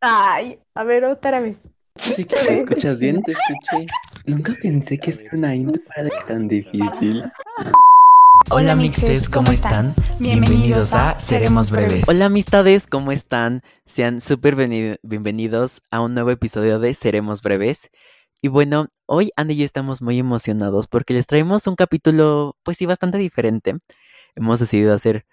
Ay, a ver, otra vez. Sí que te escuchas bien, te escuché. Nunca pensé que ser una intro era tan difícil. Hola mixes, ¿cómo están? Bienvenidos a Seremos Breves. Hola amistades, ¿cómo están? Sean súper bienvenidos a un nuevo episodio de Seremos Breves. Y bueno, hoy Andy y yo estamos muy emocionados porque les traemos un capítulo, pues sí, bastante diferente. Hemos decidido hacer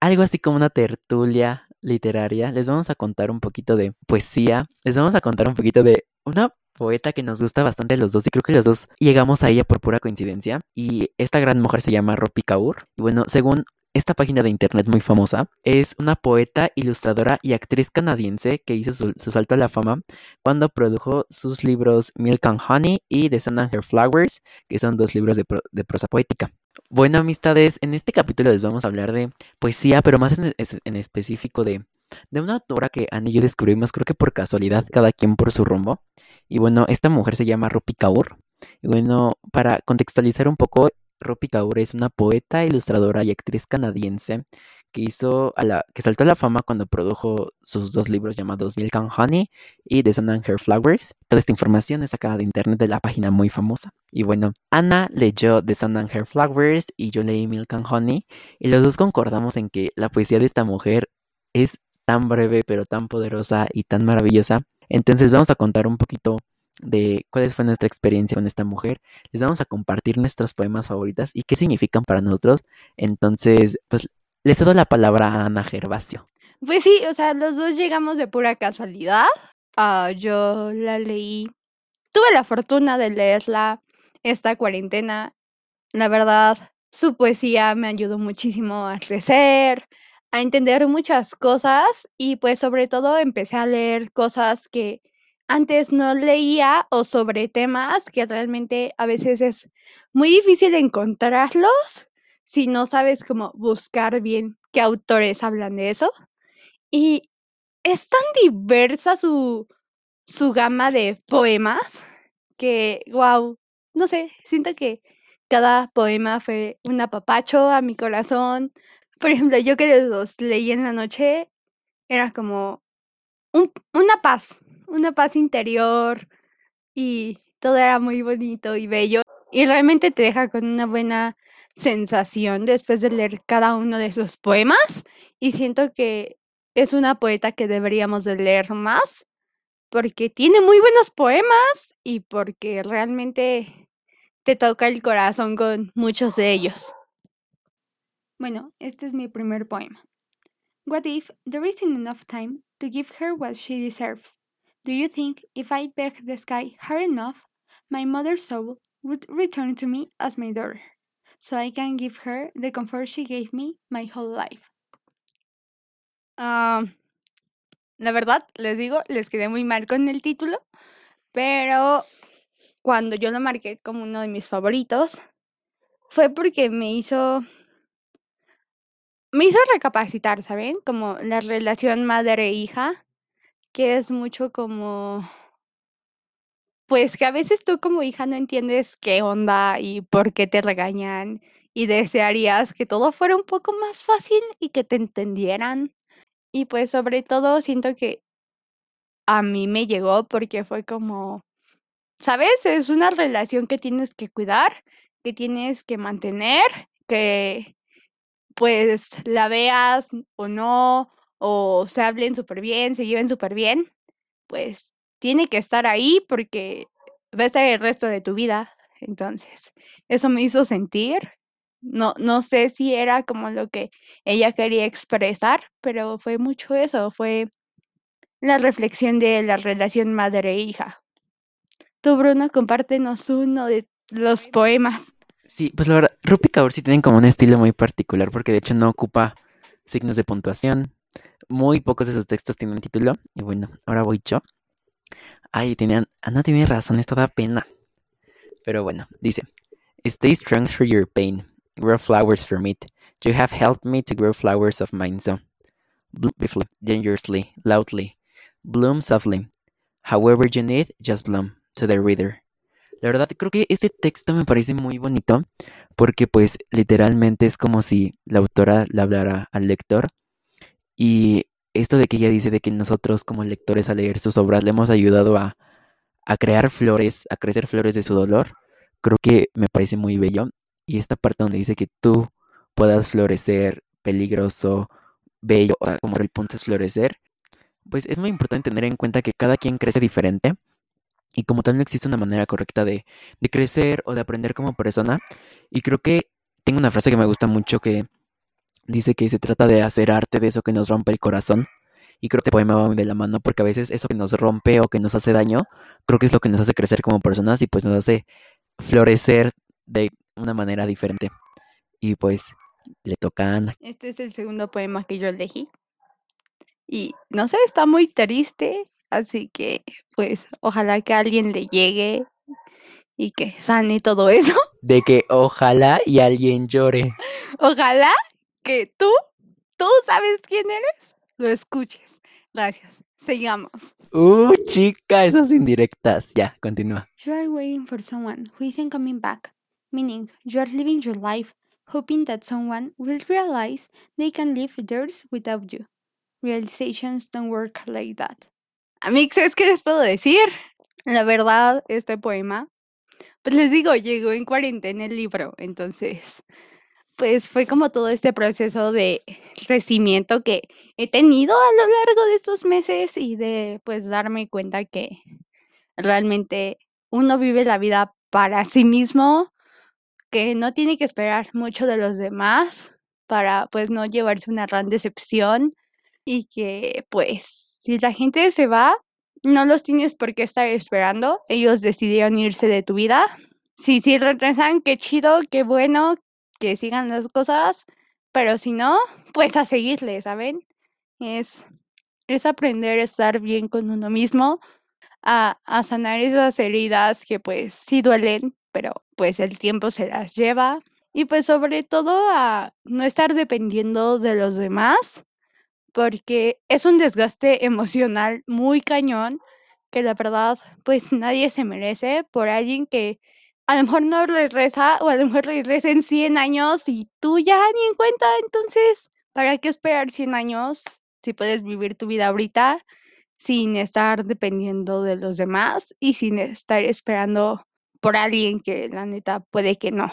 algo así como una tertulia literaria, les vamos a contar un poquito de poesía, les vamos a contar un poquito de una poeta que nos gusta bastante los dos y creo que los dos llegamos a ella por pura coincidencia y esta gran mujer se llama Ropi Kaur. Y bueno, según esta página de internet muy famosa es una poeta, ilustradora y actriz canadiense que hizo su, salto a la fama cuando produjo sus libros Milk and Honey y The Sun and Her Flowers, que son dos libros de, prosa poética. Bueno, amistades, en este capítulo les vamos a hablar de poesía, pero más en, específico de, de, una autora que Annie y yo descubrimos, creo que por casualidad, cada quien por su rumbo. Y bueno, esta mujer se llama Rupi Kaur. Y bueno, para contextualizar un poco, Rupi Kaur es una poeta, ilustradora y actriz canadiense que hizo a la que saltó a la fama cuando produjo sus dos libros llamados Milk and Honey y The Sun and Her Flowers. Toda esta información es sacada de internet de la página muy famosa. Y bueno, Ana leyó The Sun and Her Flowers y yo leí Milk and Honey y los dos concordamos en que la poesía de esta mujer es tan breve pero tan poderosa y tan maravillosa. Entonces vamos a contar un poquito de cuál fue nuestra experiencia con esta mujer. Les vamos a compartir nuestros poemas favoritos y qué significan para nosotros. Entonces, pues le cedo la palabra a Ana Gervasio. Pues sí, o sea, los dos llegamos de pura casualidad. Ah, yo la leí. Tuve la fortuna de leerla esta cuarentena. La verdad, su poesía me ayudó muchísimo a crecer, a entender muchas cosas y pues sobre todo empecé a leer cosas que antes no leía o sobre temas que realmente a veces es muy difícil encontrarlos si no sabes cómo buscar bien qué autores hablan de eso. Y es tan diversa su, su gama de poemas que, wow, no sé, siento que cada poema fue un apapacho a mi corazón. Por ejemplo, yo que los leí en la noche, era como una paz, una paz interior y todo era muy bonito y bello y realmente te deja con una buena sensación después de leer cada uno de sus poemas y siento que es una poeta que deberíamos de leer más porque tiene muy buenos poemas y porque realmente te toca el corazón con muchos de ellos. Bueno, este es mi primer poema. What if there isn't enough time to give her what she deserves? Do you think if I beg the sky hard enough, my mother's soul would return to me as my daughter, so I can give her the comfort she gave me my whole life? Uh, la verdad, les digo, les quedé muy mal con el título, pero cuando yo lo marqué como uno de mis favoritos, fue porque me hizo me hizo recapacitar, ¿saben? Como la relación madre-hija que es mucho como, pues que a veces tú como hija no entiendes qué onda y por qué te regañan y desearías que todo fuera un poco más fácil y que te entendieran. Y pues sobre todo siento que a mí me llegó porque fue como, ¿sabes? Es una relación que tienes que cuidar, que tienes que mantener, que pues la veas o no, o se hablen súper bien, se lleven súper bien, pues tiene que estar ahí porque va a estar el resto de tu vida. Entonces, eso me hizo sentir. No, no sé si era como lo que ella quería expresar, pero fue mucho eso, fue la reflexión de la relación madre-hija. Tú, Bruno, compártenos uno de los poemas. Sí, pues la verdad, Rupi Kaur sí tienen como un estilo muy particular porque de hecho no ocupa signos de puntuación, muy pocos de sus textos tienen título. Y bueno, ahora voy yo. Ay, tenían, Ana tiene razón, esto da pena. Pero bueno, dice: Stay strong through your pain. Grow flowers from it. You have helped me to grow flowers of mine, so. Beautifully, dangerously, loudly. Bloom softly. However you need, just bloom. To the reader. La verdad, creo que este texto me parece muy bonito porque pues literalmente es como si la autora le hablara al lector y esto de que ella dice de que nosotros como lectores a leer sus obras le hemos ayudado a, crear flores, a crecer flores de su dolor, creo que me parece muy bello. Y esta parte donde dice que tú puedas florecer peligroso, bello, como el punto es florecer, pues es muy importante tener en cuenta que cada quien crece diferente y como tal no existe una manera correcta de crecer o de aprender como persona. Y creo que tengo una frase que me gusta mucho que dice que se trata de hacer arte de eso que nos rompe el corazón. Y creo que este poema va muy de la mano porque a veces eso que nos rompe o que nos hace daño, creo que es lo que nos hace crecer como personas y pues nos hace florecer de una manera diferente. Y pues le toca a Ana. Este es el segundo poema que yo elegí. Y no sé, está muy triste, así que pues ojalá que a alguien le llegue y que sane todo eso. De que ojalá y alguien llore. Ojalá que tú, tú sabes quién eres, lo escuches. Gracias. Sigamos. Uh, chica, esas indirectas. Ya, continúa. You are waiting for someone who isn't coming back, meaning you are living your life hoping that someone will realize they can live theirs without you. Realizations don't work like that. Amixes, ¿qué les puedo decir? La verdad, este poema, pues les digo, llegó en cuarentena el libro, entonces, pues fue como todo este proceso de crecimiento que he tenido a lo largo de estos meses y de pues darme cuenta que realmente uno vive la vida para sí mismo, que no tiene que esperar mucho de los demás para pues no llevarse una gran decepción y que pues si la gente se va, no los tienes por qué estar esperando, ellos decidieron irse de tu vida. Si sí regresan, qué chido, qué bueno, que sigan las cosas, pero si no, pues a seguirle, ¿saben? Es, es aprender a estar bien con uno mismo, a, a sanar esas heridas que pues sí duelen, pero pues el tiempo se las lleva. Y pues sobre todo a no estar dependiendo de los demás, porque es un desgaste emocional muy cañón que la verdad pues nadie se merece por alguien que a lo mejor no regresa o a lo mejor regresa en 100 años y tú ya ni en cuenta, entonces, ¿para qué esperar 100 años si puedes vivir tu vida ahorita sin estar dependiendo de los demás y sin estar esperando por alguien que la neta puede que no,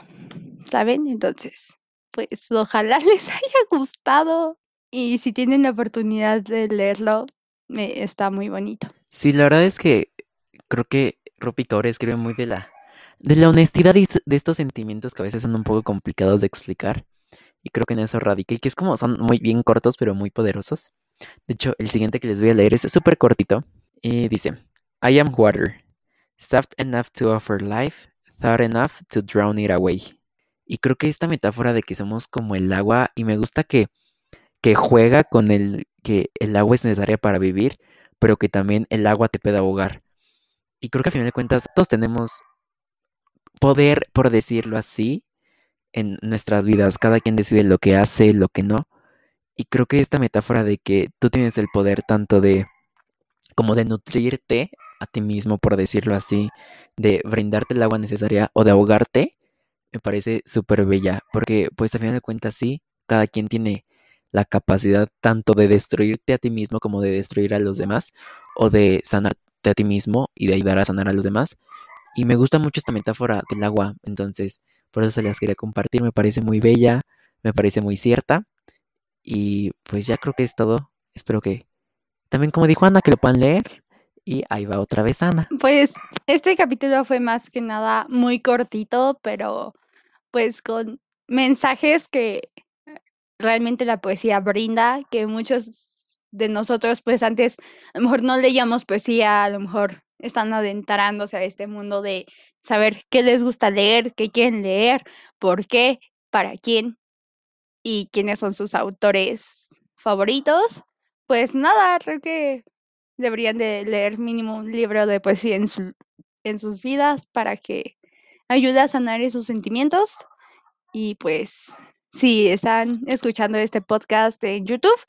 ¿saben? Entonces, pues ojalá les haya gustado y si tienen la oportunidad de leerlo, me está muy bonito. Sí, la verdad es que creo que Rupi Kaur escribe muy de la, de la honestidad de estos sentimientos que a veces son un poco complicados de explicar. Y creo que en eso radica y que es como son muy bien cortos pero muy poderosos. De hecho, el siguiente que les voy a leer es súper cortito y dice, I am water, soft enough to offer life, thought enough to drown it away. Y creo que esta metáfora de que somos como el agua y me gusta que, que juega con el que el agua es necesaria para vivir, pero que también el agua te puede ahogar. Y creo que a final de cuentas todos tenemos poder, por decirlo así, en nuestras vidas. Cada quien decide lo que hace, lo que no. Y creo que esta metáfora de que tú tienes el poder tanto de como de nutrirte a ti mismo, por decirlo así, de brindarte el agua necesaria o de ahogarte, me parece súper bella, porque pues a final de cuentas sí, cada quien tiene la capacidad tanto de destruirte a ti mismo como de destruir a los demás, o de sanarte a ti mismo y de ayudar a sanar a los demás. Y me gusta mucho esta metáfora del agua, entonces por eso se las quería compartir, me parece muy bella, me parece muy cierta. Y pues ya creo que es todo. Espero que también, como dijo Ana, que lo puedan leer. Y ahí va otra vez Ana. Pues este capítulo fue más que nada muy cortito, pero pues con mensajes que realmente la poesía brinda, que muchos de nosotros pues antes a lo mejor no leíamos poesía, a lo mejor están adentrándose a este mundo de saber qué les gusta leer, qué quieren leer, por qué, para quién y quiénes son sus autores favoritos. Pues nada, creo que deberían de leer mínimo un libro de poesía en, en sus vidas para que ayude a sanar esos sentimientos. Y pues si están escuchando este podcast en YouTube,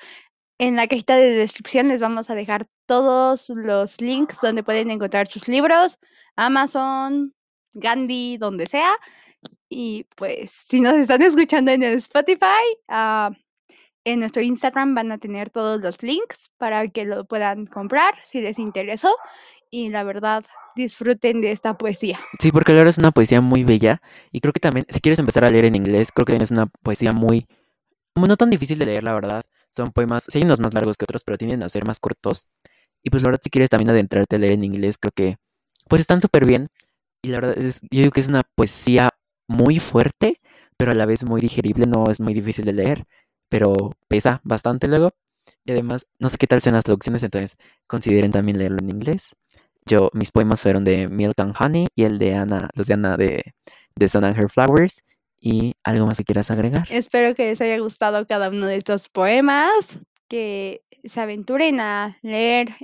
en la cajita de descripción les vamos a dejar todos los links donde pueden encontrar sus libros, Amazon, Gandhi, donde sea. Y pues si nos están escuchando en Spotify, uh, En nuestro Instagram van a tener todos los links para que lo puedan comprar si les interesó. Y la verdad, disfruten de esta poesía. Sí, porque la verdad es una poesía muy bella. Y creo que también, si quieres empezar a leer en inglés, creo que es una poesía muy, no tan difícil de leer, la verdad. Son poemas, sí hay unos más largos que otros, pero tienden a ser más cortos. Y pues la verdad, si quieres también adentrarte a leer en inglés, creo que pues están súper bien. Y la verdad, es, yo digo que es una poesía muy fuerte, pero a la vez muy digerible, no es muy difícil de leer, pero pesa bastante luego. Y además, no sé qué tal sean las traducciones, entonces consideren también leerlo en inglés. Yo, mis poemas fueron de Milk and Honey y el de Ana, los de Ana de, de Sun and Her Flowers. ¿Y algo más que quieras agregar? Espero que les haya gustado cada uno de estos poemas, que se aventuren a leer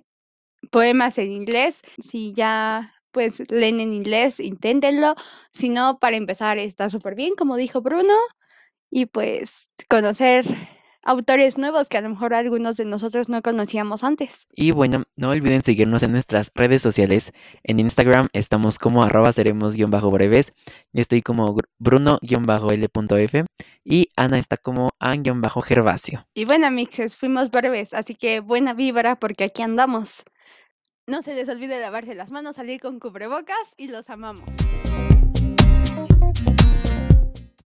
poemas en inglés. Si ya pues leen en inglés, inténtenlo. Si no, para empezar está súper bien, como dijo Bruno. Y pues conocer autores nuevos que a lo mejor algunos de nosotros no conocíamos antes. Y bueno, no olviden seguirnos en nuestras redes sociales. En Instagram estamos como arroba seremos-breves. Yo estoy como bruno-l.f y Ana está como an-gervasio. Y bueno, mixes, fuimos breves, así que buena vibra porque aquí andamos. No se les olvide lavarse las manos, salir con cubrebocas y los amamos.